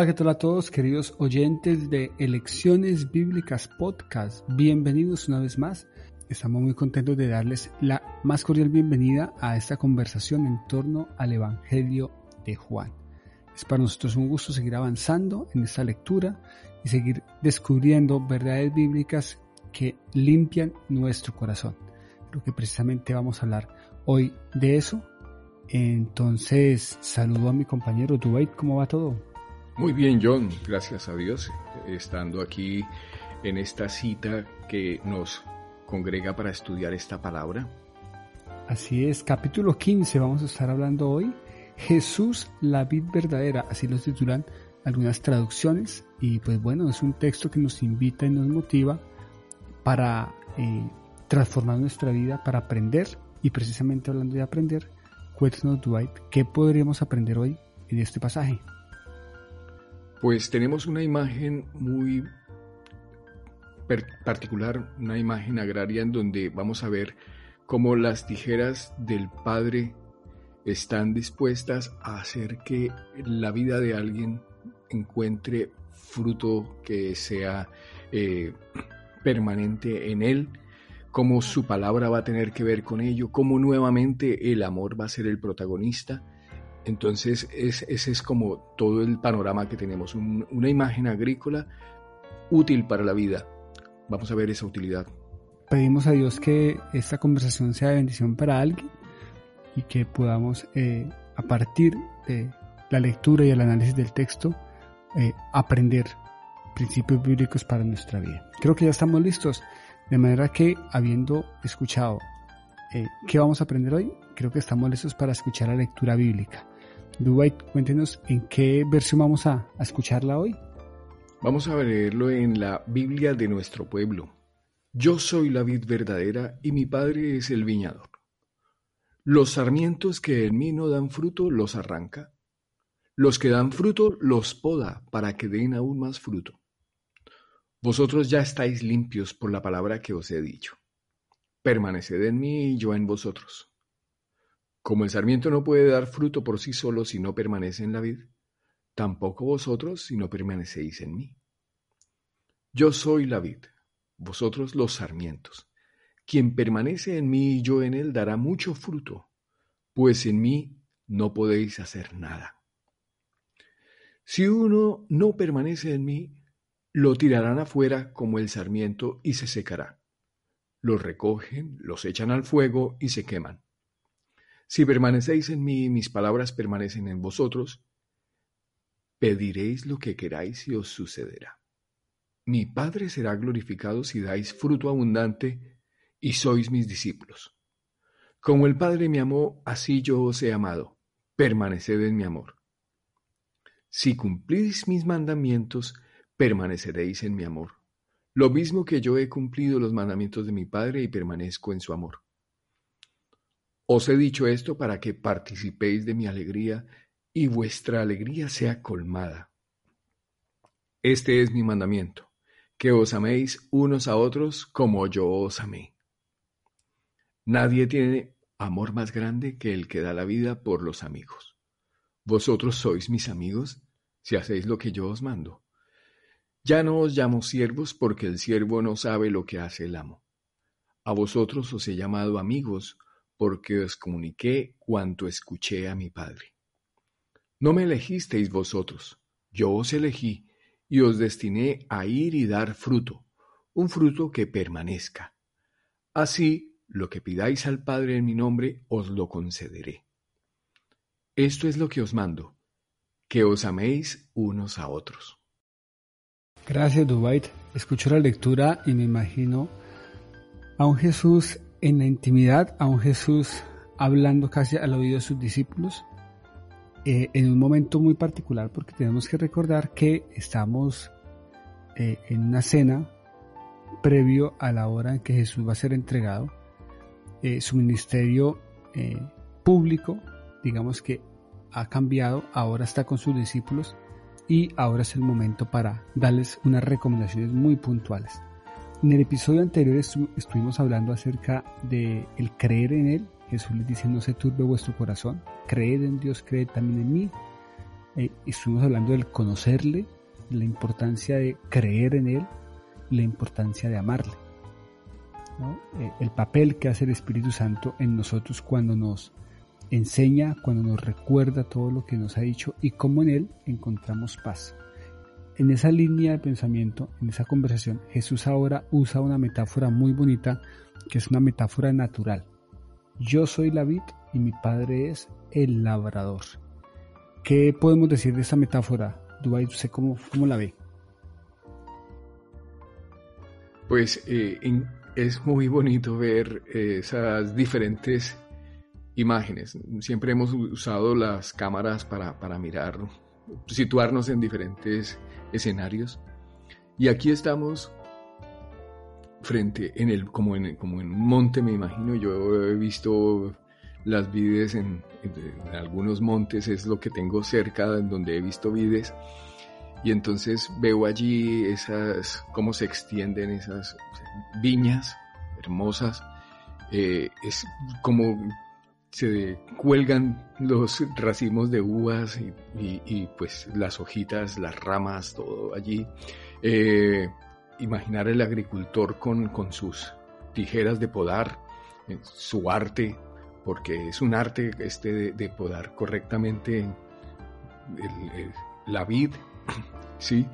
Hola, ¿qué tal a todos, queridos oyentes de Elecciones Bíblicas Podcast? Bienvenidos una vez más. Estamos muy contentos de darles la más cordial bienvenida a esta conversación en torno al Evangelio de Juan. Es para nosotros un gusto seguir avanzando en esta lectura y seguir descubriendo verdades bíblicas que limpian nuestro corazón. Creo que precisamente vamos a hablar hoy de eso. Entonces, saludo a mi compañero Dwight, ¿cómo va todo? Muy bien, John, gracias a Dios, estando aquí en esta cita que nos congrega para estudiar esta palabra. Así es, capítulo 15 vamos a estar hablando hoy. Jesús, la vid verdadera, así lo titulan algunas traducciones. Y pues bueno, es un texto que nos invita y nos motiva para eh, transformar nuestra vida, para aprender. Y precisamente hablando de aprender, cuéntanos, Dwight, ¿qué podríamos aprender hoy en este pasaje? Pues tenemos una imagen muy particular, una imagen agraria en donde vamos a ver cómo las tijeras del Padre están dispuestas a hacer que la vida de alguien encuentre fruto que sea eh, permanente en él, cómo su palabra va a tener que ver con ello, cómo nuevamente el amor va a ser el protagonista entonces, ese es como todo el panorama que tenemos, una imagen agrícola útil para la vida. Vamos a ver esa utilidad. Pedimos a Dios que esta conversación sea de bendición para alguien y que podamos, eh, a partir de la lectura y el análisis del texto, eh, aprender principios bíblicos para nuestra vida. Creo que ya estamos listos, de manera que habiendo escuchado eh, qué vamos a aprender hoy, creo que estamos listos para escuchar la lectura bíblica. Dwight, cuéntenos en qué versión vamos a, escucharla hoy. Vamos a leerlo en la Biblia de nuestro pueblo. Yo soy la vid verdadera y mi padre es el viñador. Los sarmientos que en mí no dan fruto los arranca. Los que dan fruto los poda para que den aún más fruto. Vosotros ya estáis limpios por la palabra que os he dicho. Permaneced en mí y yo en vosotros. Como el sarmiento no puede dar fruto por sí solo si no permanece en la vid, tampoco vosotros si no permanecéis en mí. Yo soy la vid, vosotros los sarmientos. Quien permanece en mí y yo en él dará mucho fruto, pues en mí no podéis hacer nada. Si uno no permanece en mí, lo tirarán afuera como el sarmiento y se secará. Los recogen, los echan al fuego y se queman. Si permanecéis en mí y mis palabras permanecen en vosotros, pediréis lo que queráis y os sucederá. Mi Padre será glorificado si dais fruto abundante y sois mis discípulos. Como el Padre me amó, así yo os he amado. Permaneced en mi amor. Si cumplís mis mandamientos, permaneceréis en mi amor. Lo mismo que yo he cumplido los mandamientos de mi Padre y permanezco en su amor. Os he dicho esto para que participéis de mi alegría y vuestra alegría sea colmada. Este es mi mandamiento, que os améis unos a otros como yo os amé. Nadie tiene amor más grande que el que da la vida por los amigos. Vosotros sois mis amigos si hacéis lo que yo os mando. Ya no os llamo siervos porque el siervo no sabe lo que hace el amo. A vosotros os he llamado amigos porque os comuniqué cuanto escuché a mi Padre. No me elegisteis vosotros, yo os elegí y os destiné a ir y dar fruto, un fruto que permanezca. Así, lo que pidáis al Padre en mi nombre, os lo concederé. Esto es lo que os mando, que os améis unos a otros. Gracias, Dwight. Escucho la lectura y me imagino a un Jesús en la intimidad a un Jesús hablando casi al oído de sus discípulos eh, en un momento muy particular porque tenemos que recordar que estamos eh, en una cena previo a la hora en que Jesús va a ser entregado. Eh, su ministerio público, digamos que ha cambiado, ahora está con sus discípulos y ahora es el momento para darles unas recomendaciones muy puntuales. En el episodio anterior estuvimos hablando acerca de el creer en Él. Jesús les dice, no se turbe vuestro corazón, creed en Dios, creed también en mí. eh, estuvimos hablando del conocerle, la importancia de creer en Él, la importancia de amarle. Eh, el papel que hace el Espíritu Santo en nosotros cuando nos enseña, cuando nos recuerda todo lo que nos ha dicho y cómo en Él encontramos paz. En esa línea de pensamiento, en esa conversación, Jesús ahora usa una metáfora muy bonita que es una metáfora natural. Yo soy la vid y mi padre es el labrador. ¿Qué podemos decir de esta metáfora? Dubái, ¿usted cómo, cómo la ve? Pues eh, es muy bonito ver eh, esas diferentes imágenes. Siempre hemos usado las cámaras para, para mirar, situarnos en diferentes escenarios. Y aquí estamos frente en el como en como en un monte me imagino. Yo he visto las vides en, algunos montes es lo que tengo cerca en donde he visto vides. Y entonces veo allí esas cómo se extienden esas viñas hermosas. Eh, es como se cuelgan los racimos de uvas y, pues las hojitas, las ramas, todo allí. Eh, imaginar el agricultor con, con sus tijeras de podar, eh, su arte, porque es un arte este de, podar correctamente la vid, ¿sí?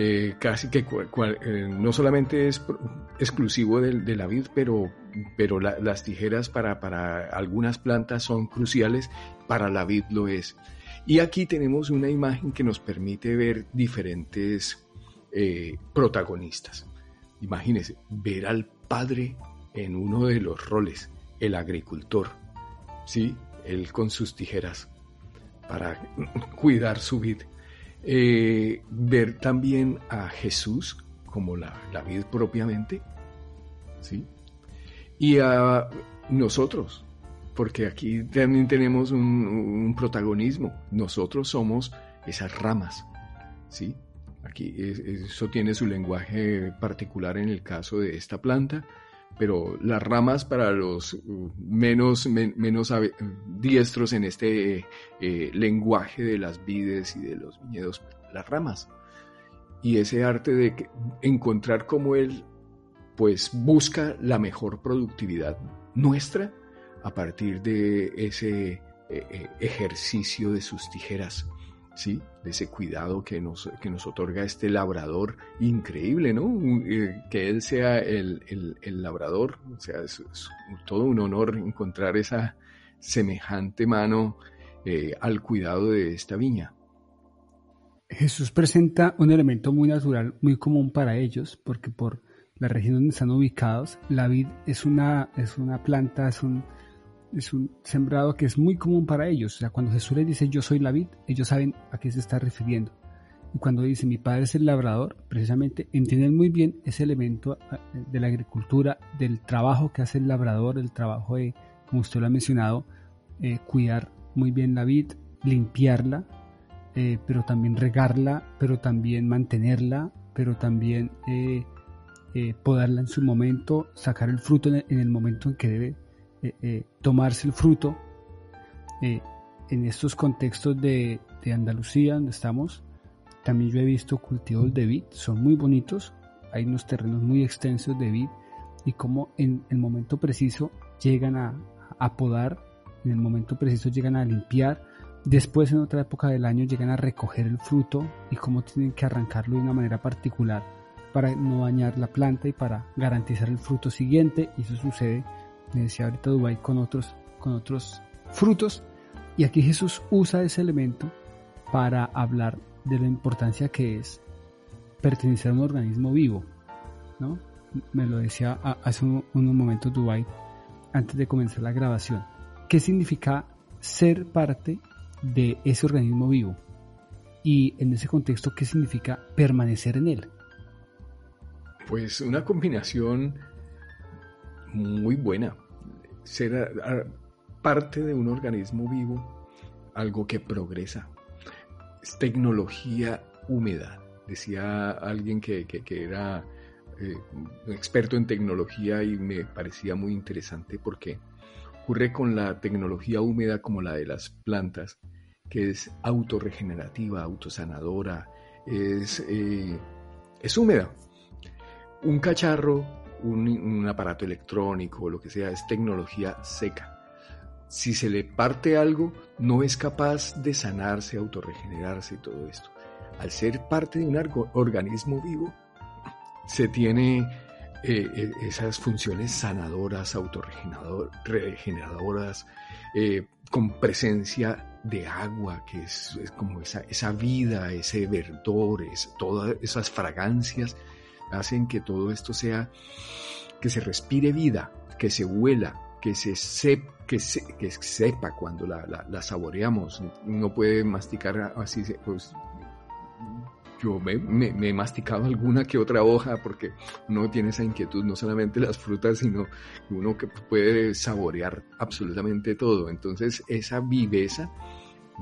Eh, casi que eh, no solamente es exclusivo de, la vid, pero, pero las tijeras para, algunas plantas son cruciales, para la vid lo es. Y aquí tenemos una imagen que nos permite ver diferentes eh, protagonistas. Imagínense, ver al padre en uno de los roles, el agricultor, ¿sí? Él con sus tijeras para cuidar su vida. Eh, ver también a Jesús como la, la vid propiamente, ¿sí? Y a nosotros, porque aquí también tenemos un, un protagonismo. Nosotros somos esas ramas, ¿sí? Aquí eso tiene su lenguaje particular en el caso de esta planta, pero las ramas para los uh, menos, menos diestros en este eh, lenguaje de las vides y de los viñedos, las ramas. Y ese arte de encontrar cómo él pues busca la mejor productividad nuestra a partir de ese eh, eh, ejercicio de sus tijeras ¿sí? de ese cuidado que nos, que nos otorga este labrador increíble, ¿no? Eh, que él sea el, labrador, o sea, es, todo un honor encontrar esa semejante mano eh, al cuidado de esta viña. Jesús presenta un elemento muy natural, muy común para ellos, porque por la región donde están ubicados, la vid es una, es una planta, es un, es un sembrado que es muy común para ellos. O sea, cuando Jesús les dice yo soy la vid, ellos saben a qué se está refiriendo. Y cuando dice mi padre es el labrador, precisamente entienden muy bien ese elemento ah, de la agricultura, del trabajo que hace el labrador, el trabajo de, como usted lo ha mencionado, eh, cuidar muy bien la vid, limpiarla, eh, pero también regarla, pero también mantenerla, pero también eh, podarla en su momento, sacar el fruto en el momento en que debe eh, eh, tomarse el fruto eh, en estos contextos de, Andalucía donde estamos también yo he visto cultivos de vid son muy bonitos hay unos terrenos muy extensos de vid y como en el momento preciso llegan a, a podar en el momento preciso llegan a limpiar después en otra época del año llegan a recoger el fruto y cómo tienen que arrancarlo de una manera particular para no dañar la planta y para garantizar el fruto siguiente y eso sucede me decía ahorita Dubai con otros, con otros frutos. Y aquí Jesús usa ese elemento para hablar de la importancia que es pertenecer a un organismo vivo. ¿no? Me lo decía hace unos momentos Dubai antes de comenzar la grabación. ¿Qué significa ser parte de ese organismo vivo? Y en ese contexto, ¿qué significa permanecer en él? Pues una combinación muy buena. Ser parte de un organismo vivo, algo que progresa. Es tecnología húmeda. Decía alguien que, era eh, experto en tecnología y me parecía muy interesante porque ocurre con la tecnología húmeda como la de las plantas, que es autorregenerativa, autosanadora, es, eh, es húmeda. Un cacharro, un, aparato electrónico, lo que sea, es tecnología seca. Si se le parte algo, no es capaz de sanarse, autorregenerarse y todo esto. Al ser parte de un organismo vivo, se tiene eh, eh, esas funciones sanadoras, autorregeneradoras, eh, con presencia de agua, que es, como esa, esa, vida, ese verdor, todas esas fragancias, hacen que todo esto sea, que se respire vida, que se huela, que se, que, que sepa cuando la, la, saboreamos. Uno puede masticar así, pues yo me, he masticado alguna que otra hoja porque uno tiene esa inquietud, no solamente las frutas, sino uno que puede saborear absolutamente todo. Entonces esa viveza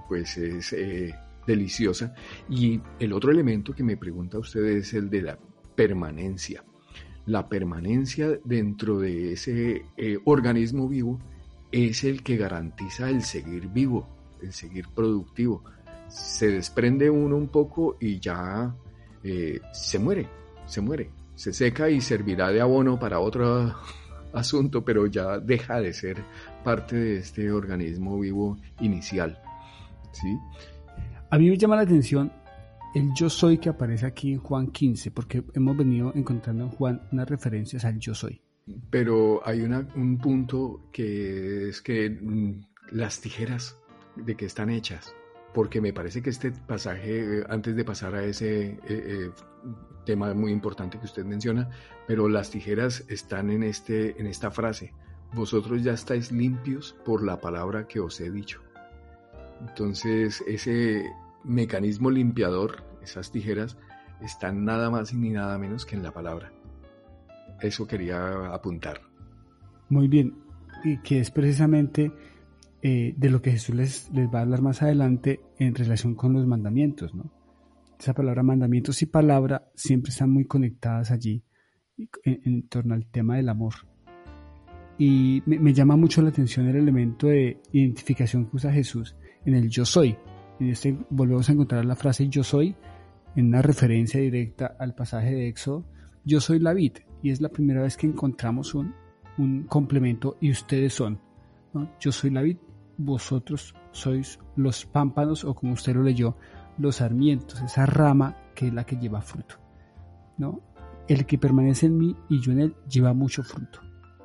pues es eh, deliciosa. Y el otro elemento que me pregunta usted es el de la permanencia. La permanencia dentro de ese eh, organismo vivo es el que garantiza el seguir vivo, el seguir productivo se desprende uno un poco y ya eh, se muere, se muere, se seca y servirá de abono para otro asunto, pero ya deja de ser parte de este organismo vivo inicial. ¿sí? A mí me llama la atención el yo soy que aparece aquí en Juan 15, porque hemos venido encontrando en Juan unas referencias al yo soy. Pero hay un punto que es que mm, las tijeras de que están hechas porque me parece que este pasaje, eh, antes de pasar a ese eh, eh, tema muy importante que usted menciona, pero las tijeras están en, este, en esta frase, vosotros ya estáis limpios por la palabra que os he dicho. Entonces, ese mecanismo limpiador, esas tijeras, están nada más y ni nada menos que en la palabra. Eso quería apuntar. Muy bien, y que es precisamente eh, de lo que Jesús les, va a hablar más adelante en relación con los mandamientos, ¿no? Esa palabra mandamientos y palabra siempre están muy conectadas allí en, torno al tema del amor. Y me, llama mucho la atención el elemento de identificación que usa Jesús en el yo soy. En este volvemos a encontrar la frase yo soy en una referencia directa al pasaje de Éxodo. Yo soy la vid y es la primera vez que encontramos un, un complemento y ustedes son. Yo soy la vid, vosotros sois los pámpanos o como usted lo leyó, los sarmientos, esa rama que es la que lleva fruto. ¿no? El que permanece en mí y yo en él lleva mucho fruto.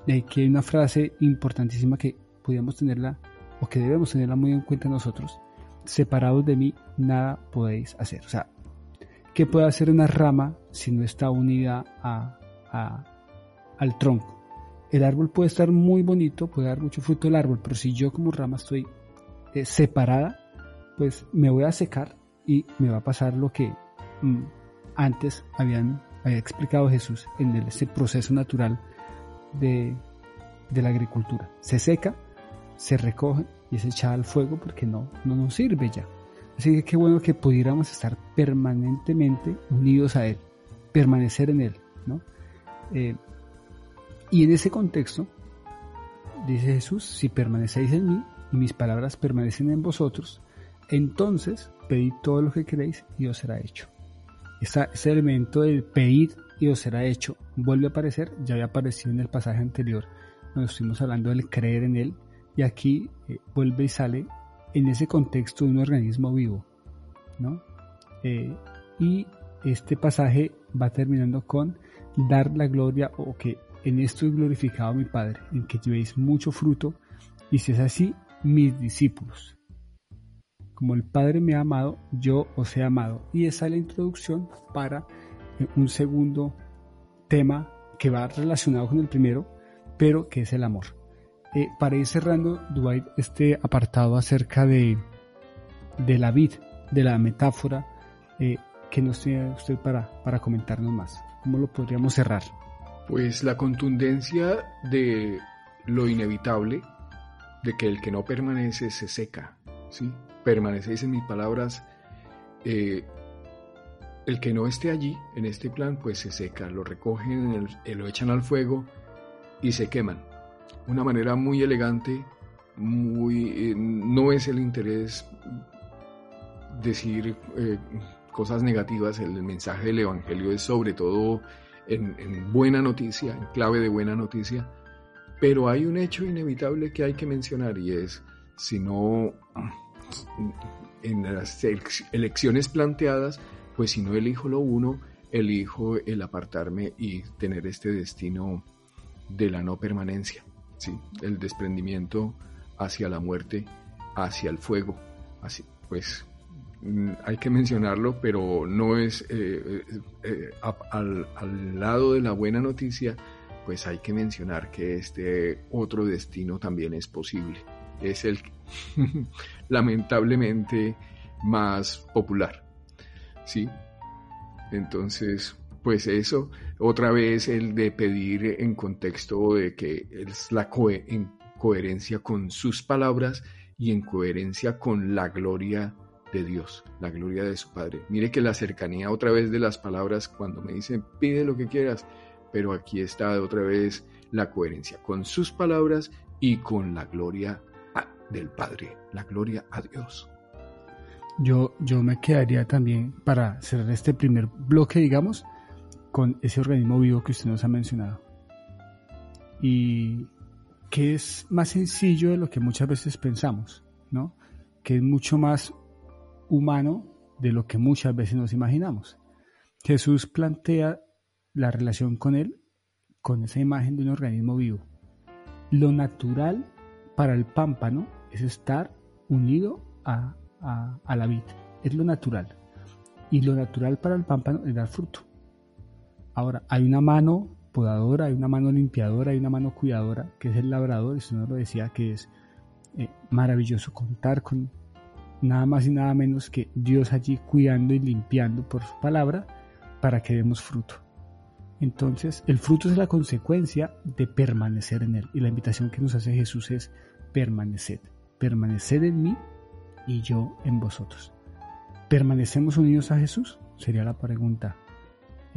De aquí hay una frase importantísima que podríamos tenerla o que debemos tenerla muy en cuenta nosotros. Separados de mí, nada podéis hacer. O sea, ¿qué puede hacer una rama si no está unida a, al tronco? el árbol puede estar muy bonito, puede dar mucho fruto el árbol, pero si yo como rama estoy eh, separada, pues me voy a secar y me va a pasar lo que mm, antes habían, había explicado Jesús en ese proceso natural de, la agricultura. Se seca, se recoge y es echada al fuego porque no, no nos sirve ya. Así que qué bueno que pudiéramos estar permanentemente unidos a Él, permanecer en Él, ¿no? Eh, y en ese contexto, dice Jesús, si permanecéis en mí y mis palabras permanecen en vosotros, entonces pedid todo lo que queréis y os será hecho. ese elemento del pedir y os será hecho vuelve a aparecer, ya había aparecido en el pasaje anterior, cuando estuvimos hablando del creer en él, y aquí eh, vuelve y sale en ese contexto de un organismo vivo. ¿no? Eh, y este pasaje va terminando con dar la gloria o que en esto he glorificado a mi Padre, en que llevéis mucho fruto, y si es así, mis discípulos. Como el Padre me ha amado, yo os he amado. Y esa es la introducción para eh, un segundo tema que va relacionado con el primero, pero que es el amor. Eh, para ir cerrando, Dwight, este apartado acerca de, de la vid, de la metáfora, eh, que nos tiene usted para, para comentarnos más? ¿Cómo lo podríamos cerrar? Pues la contundencia de lo inevitable, de que el que no permanece se seca, ¿sí? Permanecéis en mis palabras, eh, el que no esté allí, en este plan, pues se seca, lo recogen, lo echan al fuego y se queman. Una manera muy elegante, muy, eh, no es el interés decir eh, cosas negativas, el mensaje del Evangelio es sobre todo en, buena noticia, en clave de buena noticia, pero hay un hecho inevitable que hay que mencionar y es, si no, en las elecciones planteadas, pues si no elijo lo uno, elijo el apartarme y tener este destino de la no permanencia, ¿sí? el desprendimiento hacia la muerte, hacia el fuego. Así, pues mm, hay que mencionarlo, pero no es eh, eh, eh, al, al, lado de la buena noticia, pues hay que mencionar que este otro destino también es posible. Es el lamentablemente más popular. ¿Sí? Entonces, pues eso, otra vez el de pedir en contexto de que es la en coherencia con sus palabras y en coherencia con la gloria de Dios, la gloria de su Padre. Mire que la cercanía otra vez de las palabras cuando me dicen pide lo que quieras, pero aquí está otra vez la coherencia con sus palabras y con la gloria del Padre, la gloria a Dios. Yo, yo me quedaría también para cerrar este primer bloque, digamos, con ese organismo vivo que usted nos ha mencionado. Y que es más sencillo de lo que muchas veces pensamos, ¿no? Que es mucho más humano de lo que muchas veces nos imaginamos. Jesús plantea la relación con él con esa imagen de un organismo vivo. Lo natural para el pámpano es estar unido a a, la vida. Es lo natural. Y lo natural para el pámpano es dar fruto. Ahora, hay una mano podadora, hay una mano limpiadora, hay una mano cuidadora, que es el labrador, eso no lo decía, que es eh, maravilloso contar con nada más y nada menos que Dios allí cuidando y limpiando por su palabra para que demos fruto. Entonces, el fruto es la consecuencia de permanecer en Él. Y la invitación que nos hace Jesús es permanecer. Permanecer en mí y yo en vosotros. ¿Permanecemos unidos a Jesús? Sería la pregunta.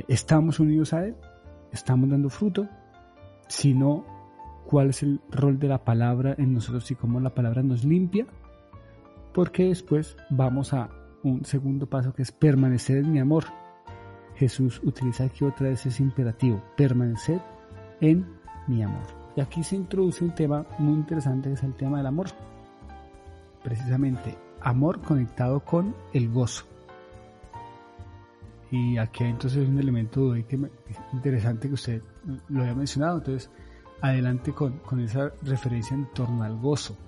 ¿Estamos unidos a Él? ¿Estamos dando fruto? Si no, ¿cuál es el rol de la palabra en nosotros y cómo la palabra nos limpia? Porque después vamos a un segundo paso que es permanecer en mi amor. Jesús utiliza aquí otra vez ese imperativo, permanecer en mi amor. Y aquí se introduce un tema muy interesante que es el tema del amor precisamente amor conectado con el gozo. Y aquí hay entonces un elemento que interesante que usted lo había mencionado. Entonces, adelante con, esa referencia en torno al gozo.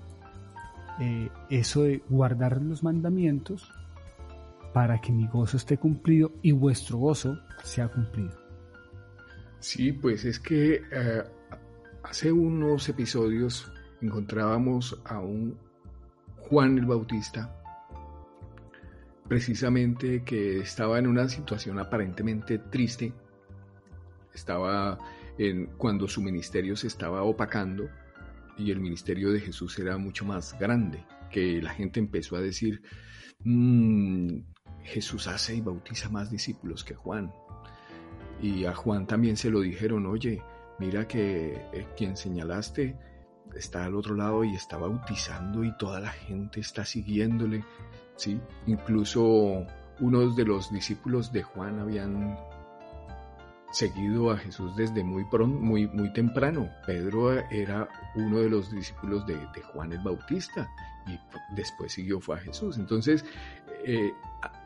Eh, eso de guardar los mandamientos para que mi gozo esté cumplido y vuestro gozo sea cumplido. Sí, pues es que eh, hace unos episodios encontrábamos a un Juan el Bautista, precisamente que estaba en una situación aparentemente triste, estaba en, cuando su ministerio se estaba opacando y el ministerio de Jesús era mucho más grande, que la gente empezó a decir, mm, Jesús hace y bautiza más discípulos que Juan. Y a Juan también se lo dijeron, oye, mira que eh, quien señalaste está al otro lado y está bautizando y toda la gente está siguiéndole, ¿sí? Incluso unos de los discípulos de Juan habían seguido a Jesús desde muy pronto, muy, muy temprano. Pedro era uno de los discípulos de, Juan el Bautista y después siguió fue a Jesús. Entonces, eh,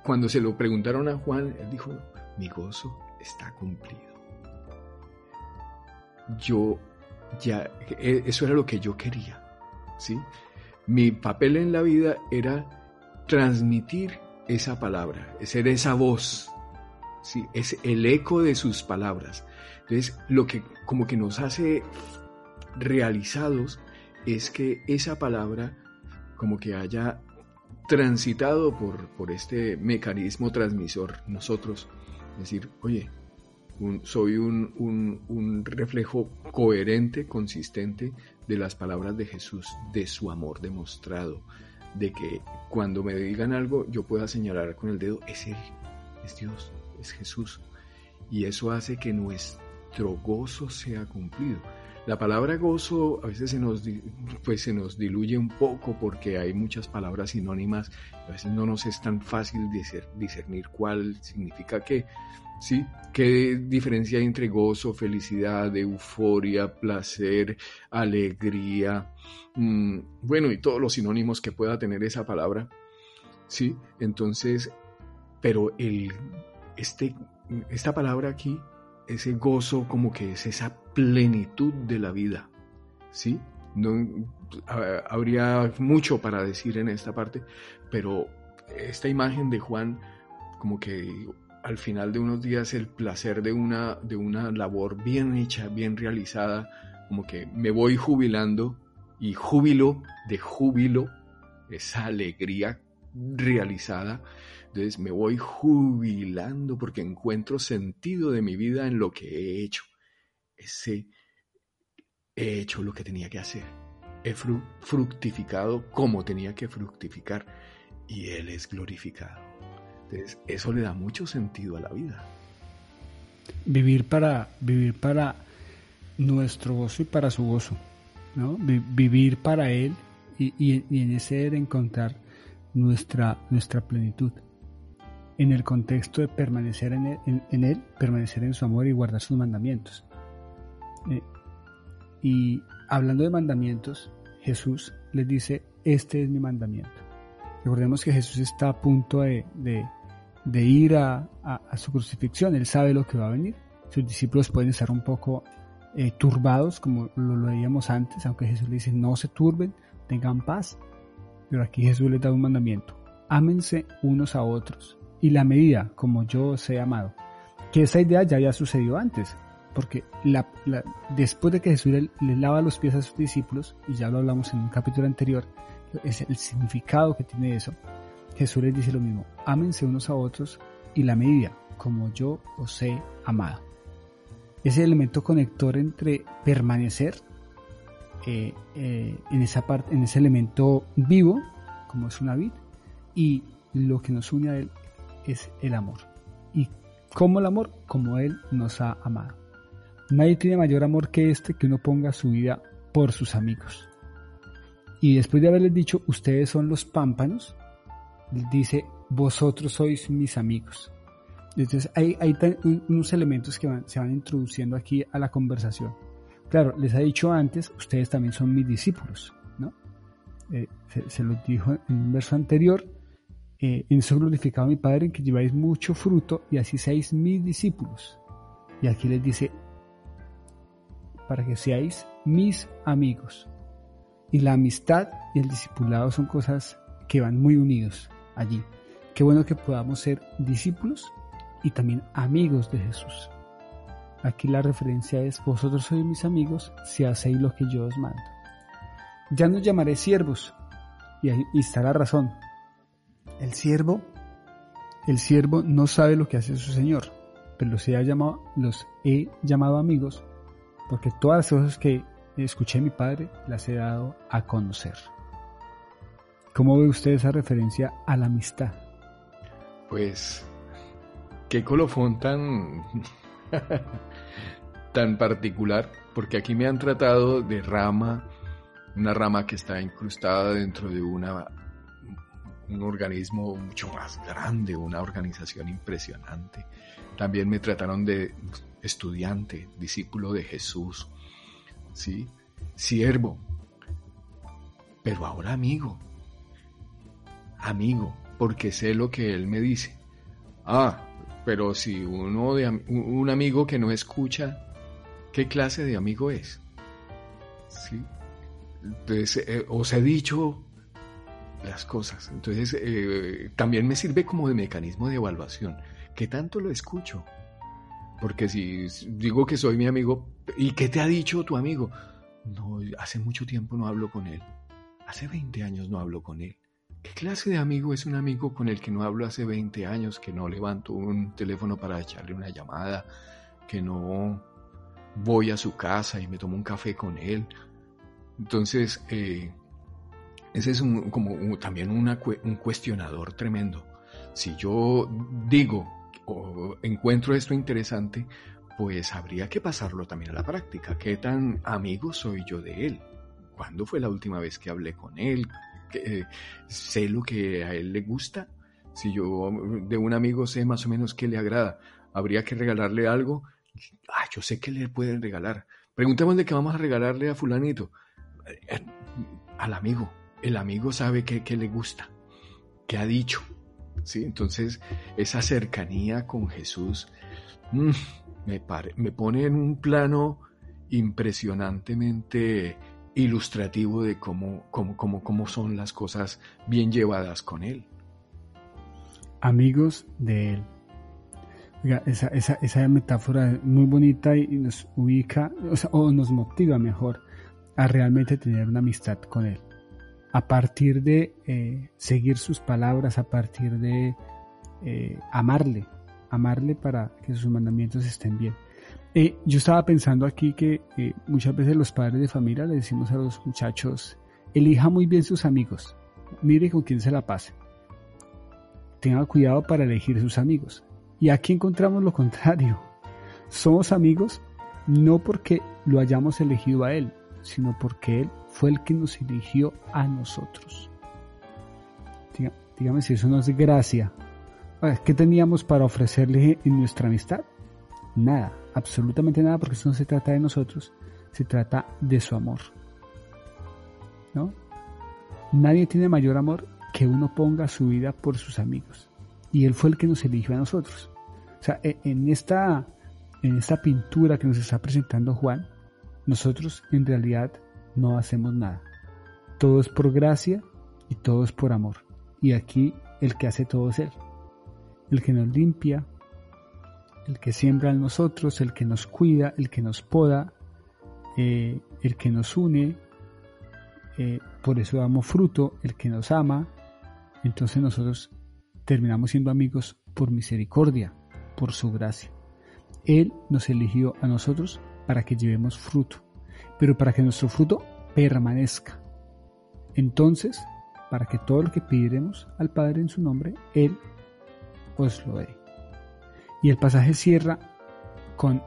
cuando se lo preguntaron a Juan, él dijo, mi gozo está cumplido. Yo ya e, eso era lo que yo quería, ¿sí? Mi papel en la vida era transmitir esa palabra, ser esa voz, ¿sí? Es el eco de sus palabras. Entonces, lo que como que nos hace realizados es que esa palabra como que haya transitado por, por este mecanismo transmisor nosotros. Decir, oye, soy un, reflejo coherente, consistente de las palabras de Jesús, de su amor demostrado, de que cuando me digan algo yo pueda señalar con el dedo, es Él, es Dios, es Jesús. Y eso hace que nuestro gozo sea cumplido. La palabra gozo a veces se nos, pues se nos diluye un poco porque hay muchas palabras sinónimas, a veces no nos es tan fácil discernir cuál significa qué. ¿Sí? ¿Qué diferencia hay entre gozo, felicidad, euforia, placer, alegría? Mm, bueno, y todos los sinónimos que pueda tener esa palabra, ¿sí? Entonces, pero el, este, esta palabra aquí, ese gozo como que es esa plenitud de la vida, ¿sí? No, habría mucho para decir en esta parte, pero esta imagen de Juan como que al final de unos días el placer de una, de una labor bien hecha, bien realizada, como que me voy jubilando y júbilo de júbilo, esa alegría realizada. Entonces me voy jubilando porque encuentro sentido de mi vida en lo que he hecho. Ese he hecho lo que tenía que hacer. He fructificado como tenía que fructificar y Él es glorificado eso le da mucho sentido a la vida. Vivir para, vivir para nuestro gozo y para su gozo, ¿no? vivir para Él y, en ese encontrar nuestra, nuestra plenitud. En el contexto de permanecer en él, permanecer en su amor y guardar sus mandamientos. Eh, y hablando de mandamientos, Jesús les dice, este es mi mandamiento. Recordemos que Jesús está a punto de ir a, su crucifixión. Él sabe lo que va a venir. Sus discípulos pueden estar un poco eh, turbados, como lo, leíamos antes, aunque Jesús le dice, no se turben, tengan paz. Pero aquí Jesús les da un mandamiento. Ámense unos a otros. Y la medida como yo os he amado. Que esa idea ya había sucedido antes. Porque después de que Jesús le, le lava los pies a sus discípulos, y ya lo hablamos en un capítulo anterior, es el significado que tiene eso Jesús les dice lo mismo, ámense unos a otros y la medida como yo os he amado. Ese elemento conector entre permanecer eh, eh, en esa parte, en ese elemento vivo, como es una vid, y lo que nos une a él es el amor. Y como el amor, como él nos ha amado. Nadie tiene mayor amor que este que uno ponga su vida por sus amigos. Y después de haberles dicho, ustedes son los pámpanos, dice, vosotros sois mis amigos. Entonces hay, hay unos elementos que se van introduciendo aquí a la conversación. Claro, les ha dicho antes, ustedes también son mis discípulos, ¿no? Eh, se, lo dijo en un verso anterior, eh, en eso glorificado mi Padre en que lleváis mucho fruto y así seáis mis discípulos. Y aquí les dice, para que seáis mis amigos. Y la amistad y el discipulado son cosas que van muy unidos allí. Qué bueno que podamos ser discípulos y también amigos de Jesús. Aquí la referencia es, vosotros sois mis amigos si hacéis lo que yo os mando. Ya nos llamaré siervos, y ahí está la razón. El siervo, el siervo no sabe lo que hace su Señor, pero los he llamado, los he llamado amigos, porque todas las cosas que escuché mi Padre las he dado a conocer. ¿Cómo ve usted esa referencia a la amistad? Pues, qué colofón tan, tan particular, porque aquí me han tratado de rama, una rama que está incrustada dentro de una, un organismo mucho más grande, una organización impresionante. También me trataron de estudiante, discípulo de Jesús, ¿sí? Siervo, pero ahora amigo amigo, porque sé lo que él me dice. Ah, pero si uno de un amigo que no escucha, ¿qué clase de amigo es? ¿Sí? Entonces, eh, os he dicho las cosas. Entonces, eh, también me sirve como de mecanismo de evaluación. ¿Qué tanto lo escucho? Porque si digo que soy mi amigo, ¿y qué te ha dicho tu amigo? No, hace mucho tiempo no hablo con él. Hace 20 años no hablo con él. ¿Qué clase de amigo es un amigo con el que no hablo hace 20 años, que no levanto un teléfono para echarle una llamada, que no voy a su casa y me tomo un café con él? Entonces, eh, ese es como también un cuestionador tremendo. Si yo digo o encuentro esto interesante, pues habría que pasarlo también a la práctica. ¿Qué tan amigo soy yo de él? ¿Cuándo fue la última vez que hablé con él? Eh, ¿Sé lo que a él le gusta? Si yo de un amigo sé más o menos qué le agrada, habría que regalarle algo. Ah, yo sé qué le pueden regalar. Preguntémosle qué vamos a regalarle a fulanito. Eh, al amigo. El amigo sabe qué, qué le gusta, qué ha dicho. ¿sí? Entonces, esa cercanía con Jesús mm, me, me pone en un plano impresionantemente ilustrativo de cómo, cómo, cómo, cómo son las cosas bien llevadas con Él. Amigos de Él. esa, esa, esa, metáfora es muy bonita y nos ubica, o, nos motiva mejor a realmente tener una amistad con Él. A partir de eh, seguir sus palabras, a partir de eh, amarle, amarle para que sus mandamientos estén bien. Eh, yo estaba pensando aquí que eh, muchas veces los padres de familia le decimos a los muchachos, elija muy bien sus amigos, mire con quién se la pase. Tenga cuidado para elegir sus amigos. Y aquí encontramos lo contrario. Somos amigos no porque lo hayamos elegido a Él, sino porque Él fue el que nos eligió a nosotros. Dígame si eso no es gracia. ¿Qué teníamos para ofrecerle en nuestra amistad? Nada absolutamente nada porque esto no se trata de nosotros, se trata de su amor. ¿No? Nadie tiene mayor amor que uno ponga su vida por sus amigos. Y Él fue el que nos eligió a nosotros. O sea, e, en esta, en esta pintura que nos está presentando Juan, nosotros en realidad no hacemos nada. Todo es por gracia y todo es por amor. Y aquí el que hace todo es Él. El que nos limpia, el que siembra en nosotros, el que nos cuida, el que nos poda, eh, el que nos une, eh, por eso damos fruto, el que nos ama, entonces nosotros terminamos siendo amigos por misericordia, por su gracia. Él nos eligió a nosotros para que llevemos fruto, pero para que nuestro fruto permanezca. Entonces, para que todo lo que pidiremos al Padre en su nombre, Él os lo dé. Y el pasaje cierra con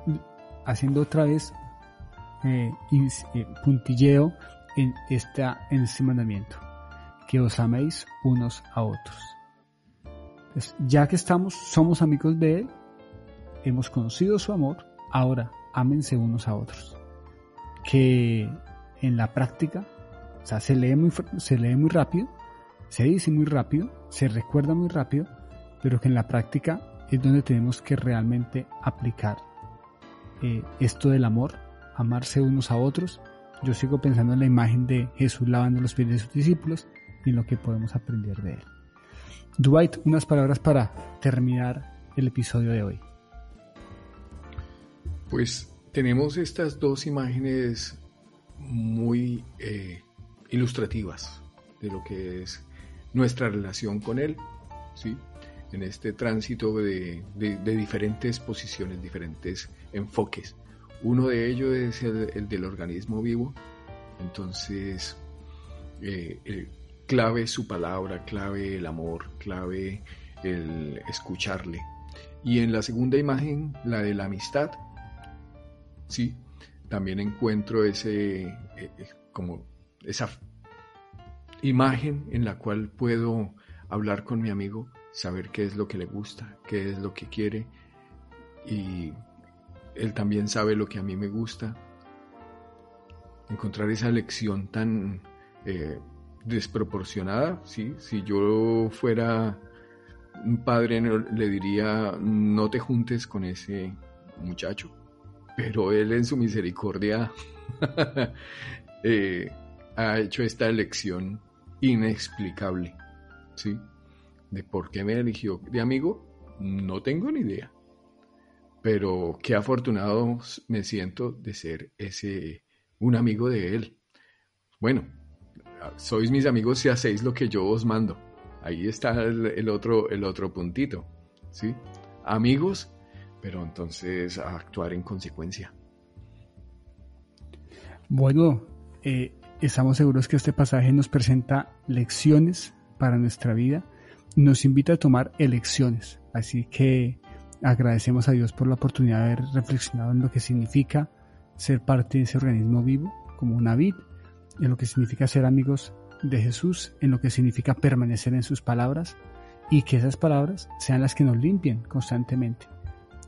haciendo otra vez eh, eh, puntilleo en, esta, en este mandamiento, que os améis unos a otros. ya que estamos, somos amigos de Él, hemos conocido su amor, ahora ámense unos a otros. Que en la práctica, o sea, se lee muy, se lee muy rápido, se dice muy rápido, se recuerda muy rápido, pero que en la práctica es donde tenemos que realmente aplicar eh, esto del amor, amarse unos a otros. Yo sigo pensando en la imagen de Jesús lavando los pies de sus discípulos y en lo que podemos aprender de él. Dwight, unas palabras para terminar el episodio de hoy. Pues tenemos estas dos imágenes muy eh, ilustrativas de lo que es nuestra relación con Él, ¿sí? En este tránsito de, diferentes posiciones, diferentes enfoques. Uno de ellos es el, del organismo vivo, entonces eh, clave su palabra, clave el amor, clave el escucharle. Y en la segunda imagen, la de la amistad, sí, también encuentro ese, eh, eh, como esa imagen en la cual puedo hablar con mi amigo saber qué es lo que le gusta, qué es lo que quiere y él también sabe lo que a mí me gusta. Encontrar esa lección tan eh, desproporcionada, ¿sí? si yo fuera un padre le diría no te juntes con ese muchacho, pero él en su misericordia eh, ha hecho esta elección inexplicable. ¿sí? De por qué me eligió de amigo, no tengo ni idea. Pero qué afortunado me siento de ser ese un amigo de él. Bueno, sois mis amigos si hacéis lo que yo os mando. Ahí está el, otro, el otro puntito. ¿sí? Amigos, pero entonces actuar en consecuencia. Bueno, eh, estamos seguros que este pasaje nos presenta lecciones para nuestra vida nos invita a tomar elecciones. Así que Agradecemos a Dios por la oportunidad de haber reflexionado en lo que significa ser parte de ese organismo vivo, como una vid, en lo que significa ser amigos de Jesús, en lo que significa permanecer en sus palabras y que esas palabras sean las que nos limpien constantemente.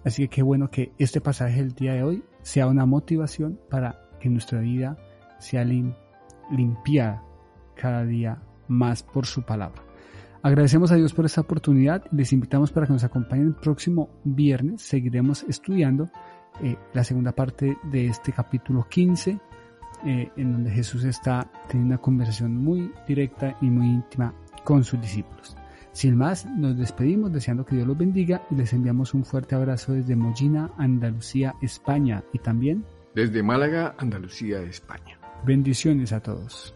Así que qué bueno que este pasaje del día de hoy sea una motivación para que nuestra vida sea limpiada cada día más por su palabra. Agradecemos a Dios por esta oportunidad les invitamos para que nos acompañen el próximo viernes. Seguiremos estudiando eh, la segunda parte de este capítulo 15, eh, en donde Jesús está teniendo una conversación muy directa y muy íntima con sus discípulos. Sin más, nos despedimos deseando que Dios los bendiga y les enviamos un fuerte abrazo desde Mollina, Andalucía, España y también desde Málaga, Andalucía, España. Bendiciones a todos.